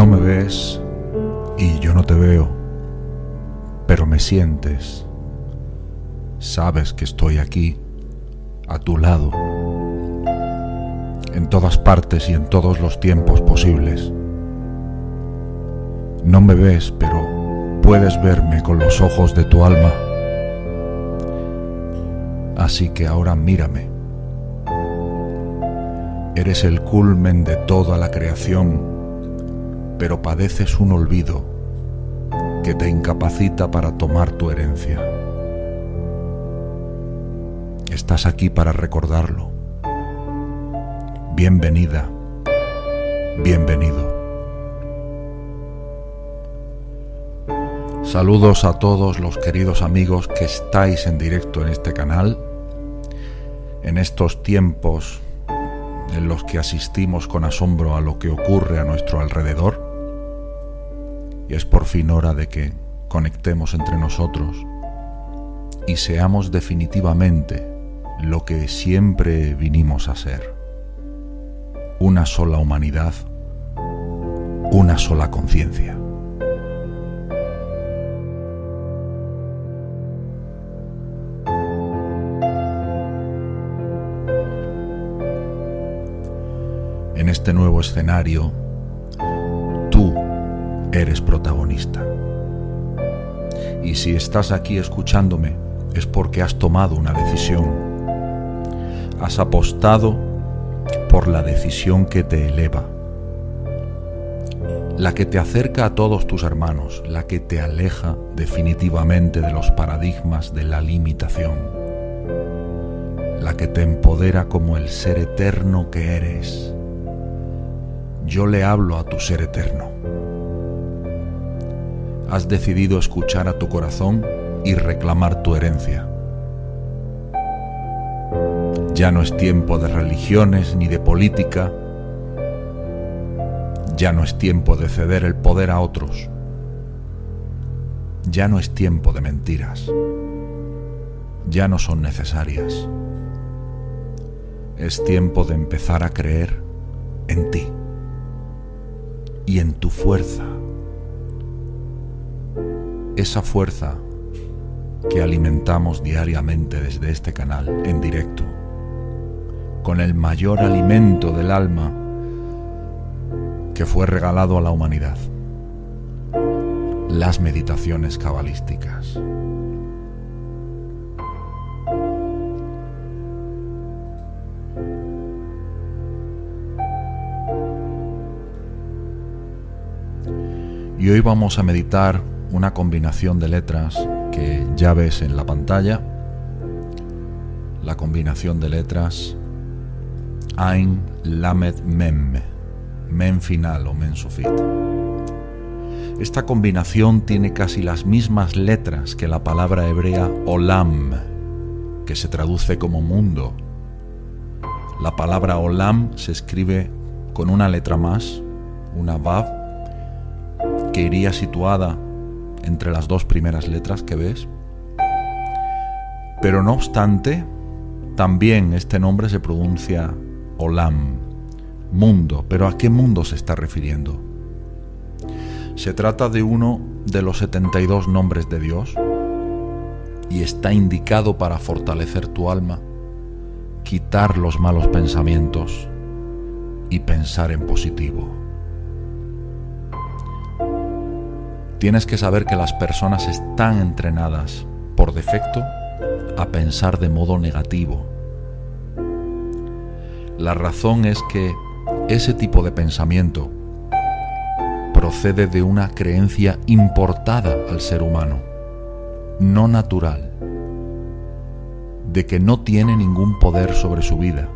No me ves y yo no te veo, pero me sientes. Sabes que estoy aquí, a tu lado, en todas partes y en todos los tiempos posibles. No me ves, pero puedes verme con los ojos de tu alma. Así que ahora mírame. Eres el culmen de toda la creación, pero padeces un olvido que te incapacita para tomar tu herencia. Estás aquí para recordarlo. Bienvenida, bienvenido. Saludos a todos los queridos amigos que estáis en directo en este canal, en estos tiempos en los que asistimos con asombro a lo que ocurre a nuestro alrededor. Y es por fin hora de que conectemos entre nosotros y seamos definitivamente lo que siempre vinimos a ser. Una sola humanidad, una sola conciencia. en este nuevo escenario, eres protagonista. Y si estás aquí escuchándome, es porque has tomado una decisión. Has apostado por la decisión que te eleva, la que te acerca a todos tus hermanos, la que te aleja definitivamente de los paradigmas de la limitación, la que te empodera como el ser eterno que eres yo le hablo a tu ser eterno. Has decidido escuchar a tu corazón y reclamar tu herencia. Ya no es tiempo de religiones ni de política. Ya no es tiempo de ceder el poder a otros. Ya no es tiempo de mentiras. Ya no son necesarias. Es tiempo de empezar a creer en ti y en tu fuerza. Esa fuerza que alimentamos diariamente desde este canal en directo, con el mayor alimento del alma que fue regalado a la humanidad, las meditaciones cabalísticas. Y hoy vamos a meditar una combinación de letras que ya ves en la pantalla. La combinación de letras Ain Lamed Mem, Mem final o Men Sufit. Esta combinación tiene casi las mismas letras que la palabra hebrea Olam, que se traduce como mundo. La palabra Olam se escribe con una letra más, una Vav, que iría situada entre las dos primeras letras que ves. Pero no obstante, también este nombre se pronuncia Olam, mundo. ¿Pero a qué mundo se está refiriendo? Se trata de uno de los 72 nombres de Dios y está indicado para fortalecer tu alma, quitar los malos pensamientos y pensar en positivo. Tienes que saber que las personas están entrenadas por defecto a pensar de modo negativo. La razón es que ese tipo de pensamiento procede de una creencia importada al ser humano, no natural, de que no tiene ningún poder sobre su vida,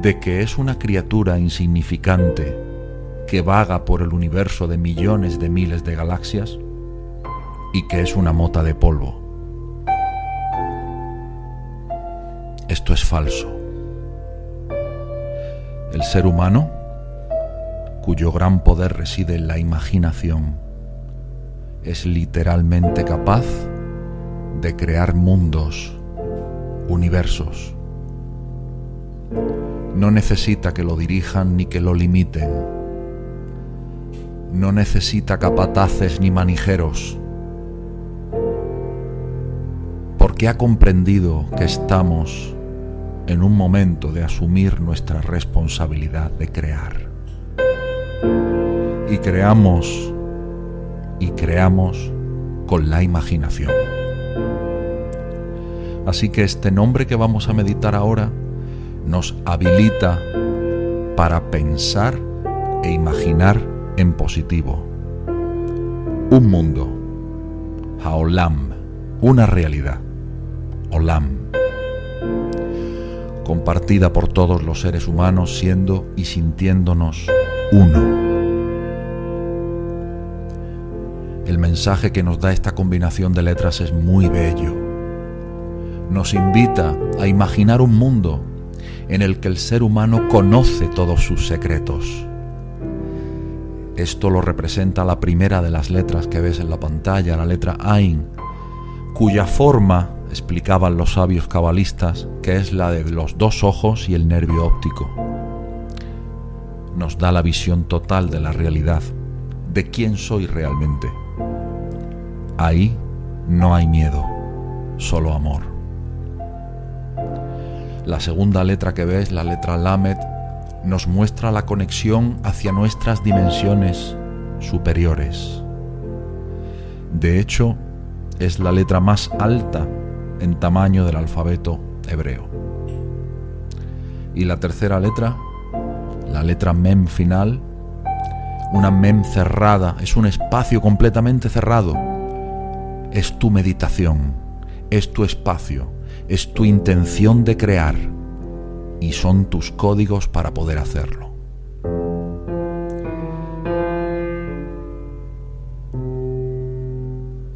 de que es una criatura insignificante que vaga por el universo de millones de miles de galaxias y que es una mota de polvo. Esto es falso. El ser humano, cuyo gran poder reside en la imaginación, es literalmente capaz de crear mundos, universos. No necesita que lo dirijan ni que lo limiten no necesita capataces ni manijeros, porque ha comprendido que estamos en un momento de asumir nuestra responsabilidad de crear. Y creamos, y creamos con la imaginación. Así que este nombre que vamos a meditar ahora nos habilita para pensar e imaginar en positivo. Un mundo, Haolam, una realidad, Olam, compartida por todos los seres humanos siendo y sintiéndonos uno. El mensaje que nos da esta combinación de letras es muy bello. Nos invita a imaginar un mundo en el que el ser humano conoce todos sus secretos esto lo representa la primera de las letras que ves en la pantalla, la letra Ain, cuya forma, explicaban los sabios cabalistas, que es la de los dos ojos y el nervio óptico. Nos da la visión total de la realidad, de quién soy realmente. Ahí no hay miedo, solo amor. La segunda letra que ves, la letra Lamed, nos muestra la conexión hacia nuestras dimensiones superiores. De hecho, es la letra más alta en tamaño del alfabeto hebreo. Y la tercera letra, la letra mem final, una mem cerrada, es un espacio completamente cerrado. Es tu meditación, es tu espacio, es tu intención de crear y son tus códigos para poder hacerlo.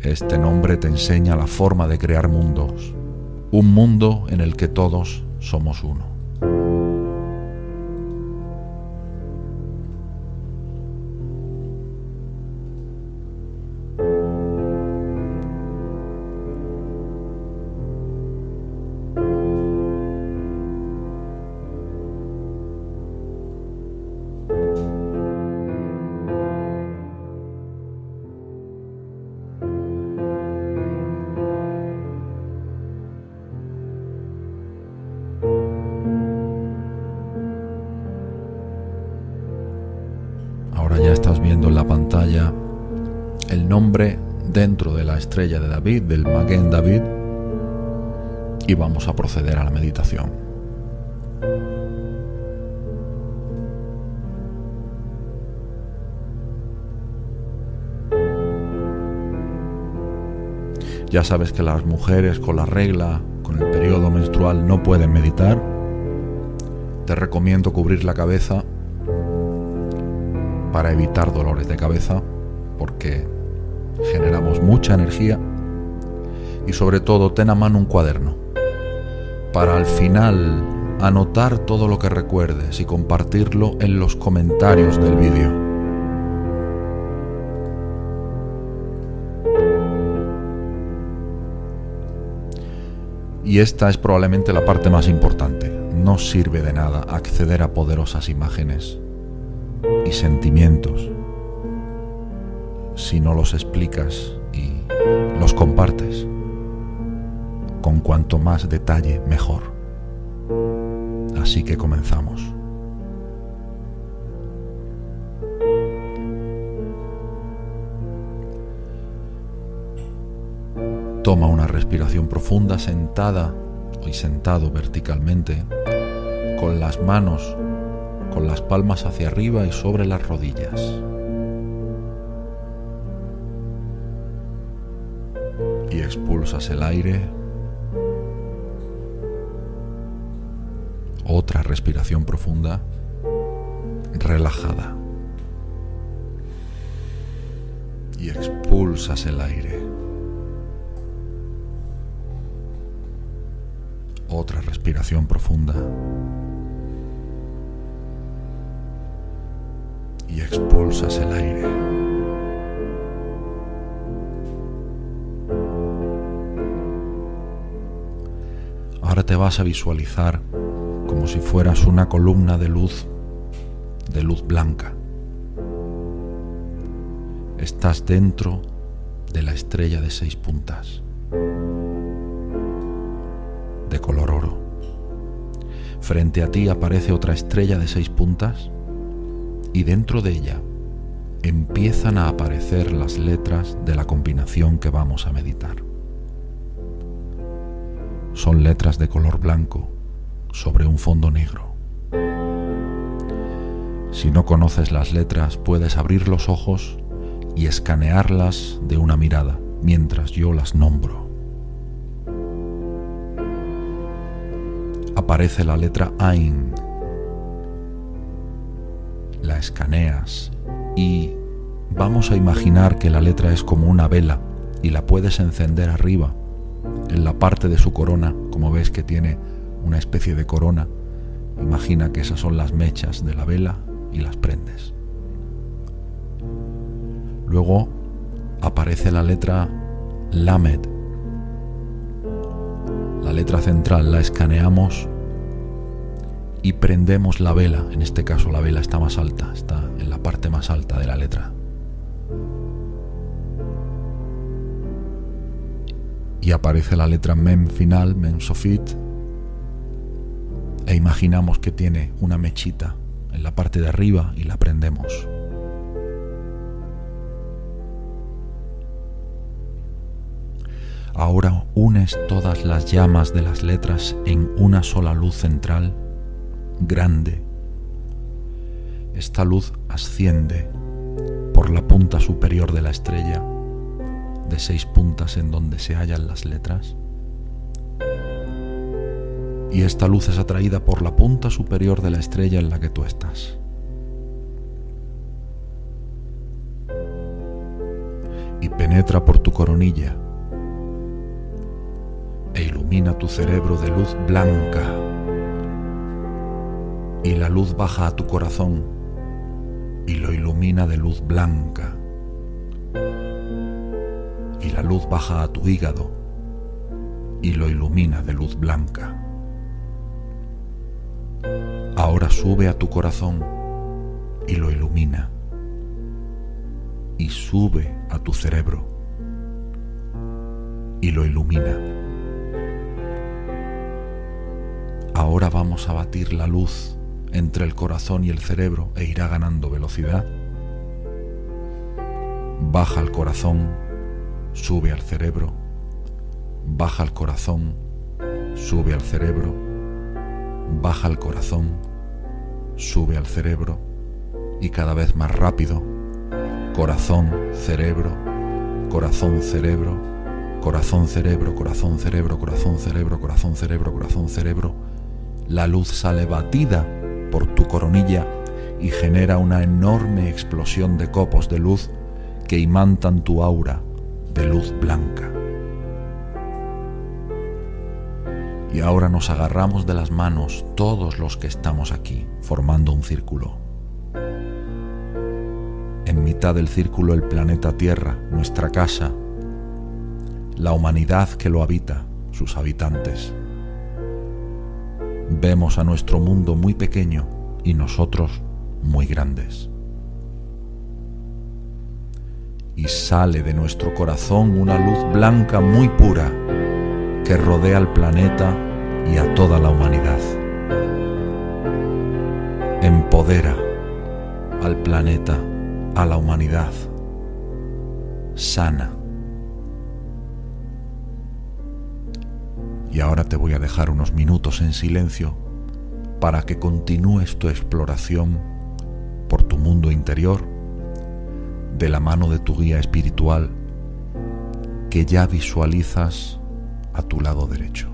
Este nombre te enseña la forma de crear mundos, un mundo en el que todos somos uno. Del Maguen David, y vamos a proceder a la meditación. Ya sabes que las mujeres con la regla, con el periodo menstrual, no pueden meditar. Te recomiendo cubrir la cabeza para evitar dolores de cabeza, porque generamos mucha energía y sobre todo ten a mano un cuaderno para al final anotar todo lo que recuerdes y compartirlo en los comentarios del vídeo. Y esta es probablemente la parte más importante. No sirve de nada acceder a poderosas imágenes y sentimientos si no los explicas y los compartes. Con cuanto más detalle, mejor. Así que comenzamos. Toma una respiración profunda sentada y sentado verticalmente, con las manos con las palmas hacia arriba y sobre las rodillas. Y expulsas el aire. Otra respiración profunda, relajada. Y expulsas el aire. Otra respiración profunda. y expulsas el aire. Ahora te vas a visualizar si fueras una columna de luz, de luz blanca. Estás dentro de la estrella de seis puntas, de color oro. Frente a ti aparece otra estrella de seis puntas y dentro de ella empiezan a aparecer las letras de la combinación que vamos a meditar. Son letras de color blanco sobre un fondo negro. Si no conoces las letras, puedes abrir los ojos y escanearlas de una mirada mientras yo las nombro. Aparece la letra Ain. La escaneas y vamos a imaginar que la letra es como una vela y la puedes encender arriba, en la parte de su corona, como ves que tiene una especie de corona. Imagina que esas son las mechas de la vela y las prendes. Luego aparece la letra Lamed. La letra central la escaneamos y prendemos la vela. En este caso la vela está más alta, está en la parte más alta de la letra. Y aparece la letra Mem final, Mem Sofit. E imaginamos que tiene una mechita en la parte de arriba y la prendemos. Ahora unes todas las llamas de las letras en una sola luz central, grande. Esta luz asciende por la punta superior de la estrella, de seis puntas en donde se hallan las letras. Y esta luz es atraída por la punta superior de la estrella en la que tú estás. Y penetra por tu coronilla e ilumina tu cerebro de luz blanca. Y la luz baja a tu corazón y lo ilumina de luz blanca. Y la luz baja a tu hígado y lo ilumina de luz blanca. Ahora sube a tu corazón y lo ilumina. Y sube a tu cerebro y lo ilumina. Ahora vamos a batir la luz entre el corazón y el cerebro e irá ganando velocidad. Baja el corazón, sube al cerebro, baja el corazón, sube al cerebro, baja el corazón, sube al cerebro y cada vez más rápido, corazón, cerebro, corazón, cerebro, corazón, cerebro, corazón, cerebro, corazón, cerebro, corazón, cerebro, corazón, cerebro la luz sale batida por tu coronilla y genera una enorme explosión de copos de luz que imantan tu aura de luz blanca. Y ahora nos agarramos de las manos todos los que estamos aquí, formando un círculo. En mitad del círculo el planeta Tierra, nuestra casa, la humanidad que lo habita, sus habitantes vemos a nuestro mundo muy pequeño y nosotros muy grandes. Y sale de nuestro corazón una luz blanca muy pura que rodea al planeta y a toda la humanidad. Empodera al planeta, a la humanidad. Sana Y ahora te voy a dejar unos minutos en silencio para que continúes tu exploración por tu mundo interior de la mano de tu guía espiritual que ya visualizas a tu lado derecho.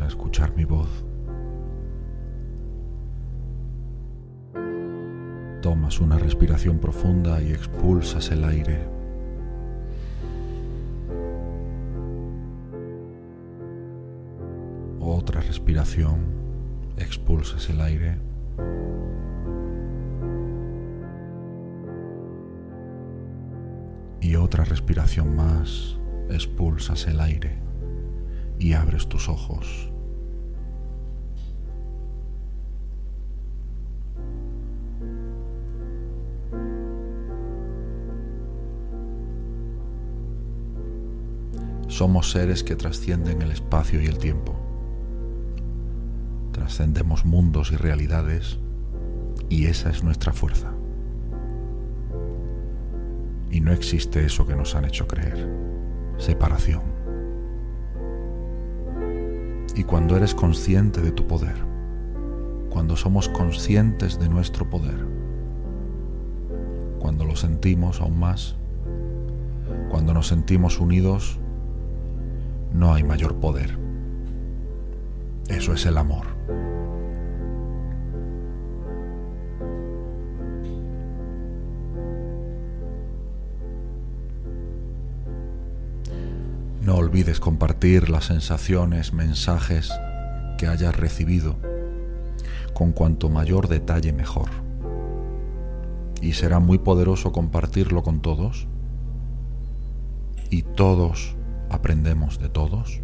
A escuchar mi voz. Tomas una respiración profunda y expulsas el aire. Otra respiración, expulsas el aire. Y otra respiración más, expulsas el aire y abres tus ojos. Somos seres que trascienden el espacio y el tiempo. Trascendemos mundos y realidades y esa es nuestra fuerza. Y no existe eso que nos han hecho creer, separación y cuando eres consciente de tu poder, cuando somos conscientes de nuestro poder, cuando lo sentimos aún más, cuando nos sentimos unidos, no hay mayor poder. Eso es el amor. Olvides compartir las sensaciones, mensajes que hayas recibido. Con cuanto mayor detalle mejor. Y será muy poderoso compartirlo con todos. Y todos aprendemos de todos.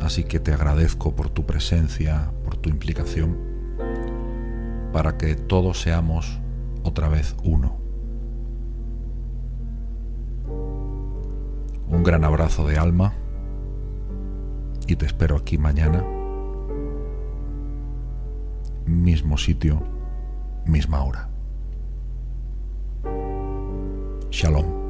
Así que te agradezco por tu presencia, por tu implicación, para que todos seamos otra vez uno. Un gran abrazo de alma y te espero aquí mañana. Mismo sitio, misma hora. Shalom.